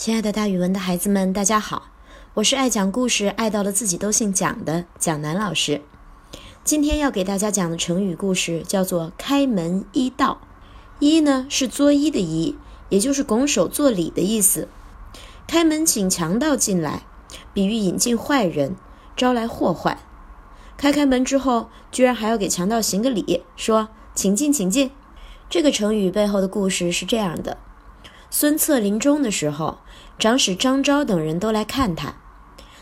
亲爱的，大语文的孩子们，大家好！我是爱讲故事、爱到了自己都姓蒋的蒋楠老师。今天要给大家讲的成语故事叫做“开门一道”。一呢是作揖的揖，也就是拱手作礼的意思。开门请强盗进来，比喻引进坏人，招来祸患。开开门之后，居然还要给强盗行个礼，说“请进，请进”。这个成语背后的故事是这样的。孙策临终的时候，长史张昭等人都来看他。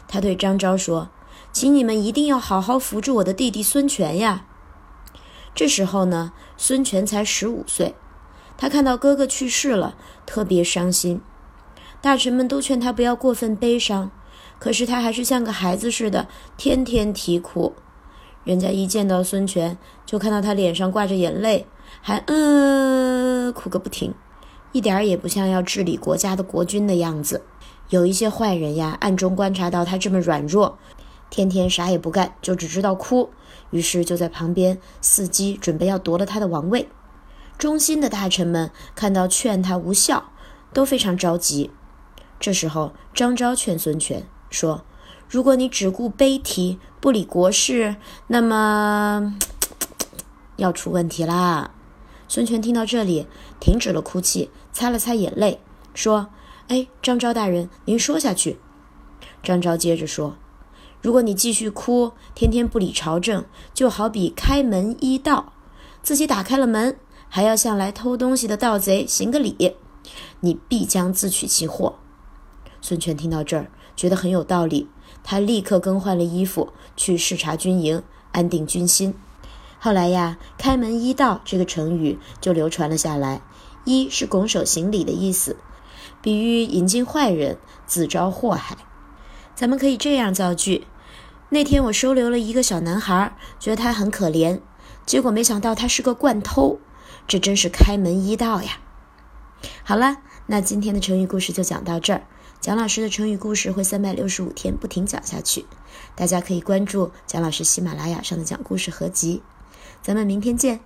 他对张昭说：“请你们一定要好好扶住我的弟弟孙权呀。”这时候呢，孙权才十五岁，他看到哥哥去世了，特别伤心。大臣们都劝他不要过分悲伤，可是他还是像个孩子似的，天天啼哭。人家一见到孙权，就看到他脸上挂着眼泪，还嗯哭个不停。一点儿也不像要治理国家的国君的样子。有一些坏人呀，暗中观察到他这么软弱，天天啥也不干，就只知道哭，于是就在旁边伺机，准备要夺了他的王位。忠心的大臣们看到劝他无效，都非常着急。这时候，张昭劝孙权说：“如果你只顾悲啼，不理国事，那么 要出问题啦。”孙权听到这里，停止了哭泣，擦了擦眼泪，说：“哎，张昭大人，您说下去。”张昭接着说：“如果你继续哭，天天不理朝政，就好比开门一盗，自己打开了门，还要向来偷东西的盗贼行个礼，你必将自取其祸。”孙权听到这儿，觉得很有道理，他立刻更换了衣服，去视察军营，安定军心。后来呀，“开门一道”这个成语就流传了下来。一是拱手行礼的意思，比喻引进坏人，自招祸害。咱们可以这样造句：那天我收留了一个小男孩，觉得他很可怜，结果没想到他是个惯偷，这真是开门一道呀！好了，那今天的成语故事就讲到这儿。蒋老师的成语故事会三百六十五天不停讲下去，大家可以关注蒋老师喜马拉雅上的讲故事合集。咱们明天见。